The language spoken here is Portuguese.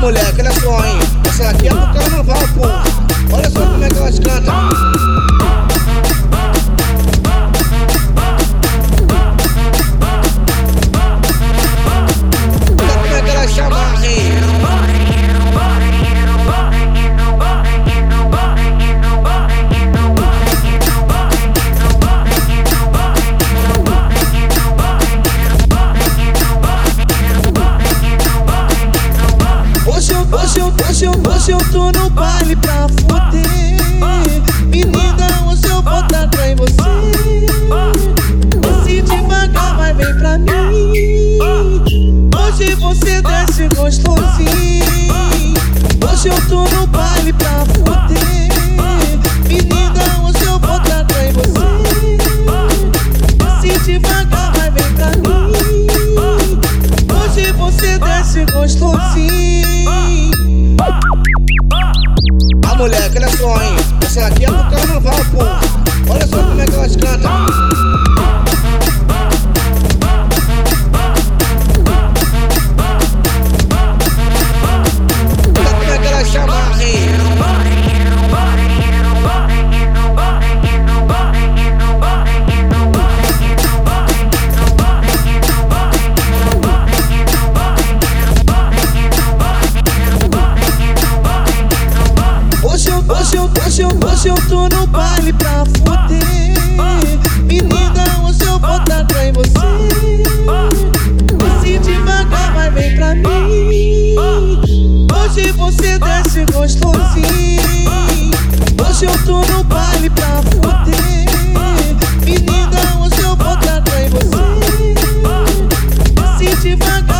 moleque, olha só, hein? Essa aqui é pro carnaval, pô. Hoje eu, hoje eu, tô no baile pra fuder. Menina, hoje eu vou dar em você. Desce devagar, vai vem pra mim. Hoje você desce gostosinho. Hoje eu tô no baile pra hein? Essa aqui é pro carnaval, pô. Olha só como é que elas cantam. Hoje eu, hoje eu, hoje eu tô no baile pra foder, Menina, hoje eu vou dar tá em você. Se devagar, vai vem pra mim. Hoje você desce gostosinho. Hoje eu tô no baile pra foder, Menina, hoje eu vou dar tá em você. Se devagar